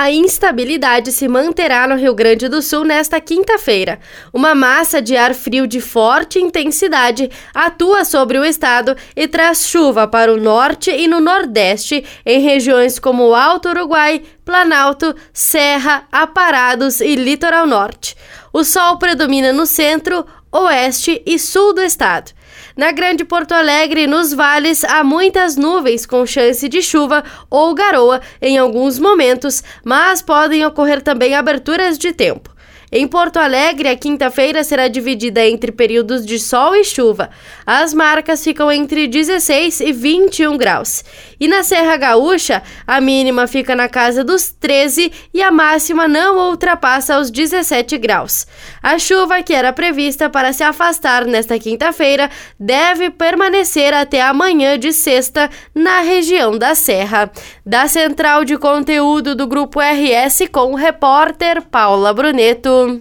A instabilidade se manterá no Rio Grande do Sul nesta quinta-feira. Uma massa de ar frio de forte intensidade atua sobre o estado e traz chuva para o norte e no nordeste, em regiões como o Alto Uruguai, Planalto, Serra, Aparados e Litoral Norte. O sol predomina no centro, oeste e sul do estado. Na Grande Porto Alegre nos vales há muitas nuvens com chance de chuva ou garoa em alguns momentos, mas podem ocorrer também aberturas de tempo. Em Porto Alegre, a quinta-feira será dividida entre períodos de sol e chuva. As marcas ficam entre 16 e 21 graus. E na Serra Gaúcha, a mínima fica na casa dos 13 e a máxima não ultrapassa os 17 graus. A chuva que era prevista para se afastar nesta quinta-feira deve permanecer até amanhã de sexta na região da Serra. Da central de conteúdo do Grupo RS com o repórter Paula Bruneto. So